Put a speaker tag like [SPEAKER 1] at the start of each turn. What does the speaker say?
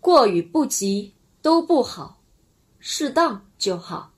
[SPEAKER 1] 过与不及都不好，适当就好。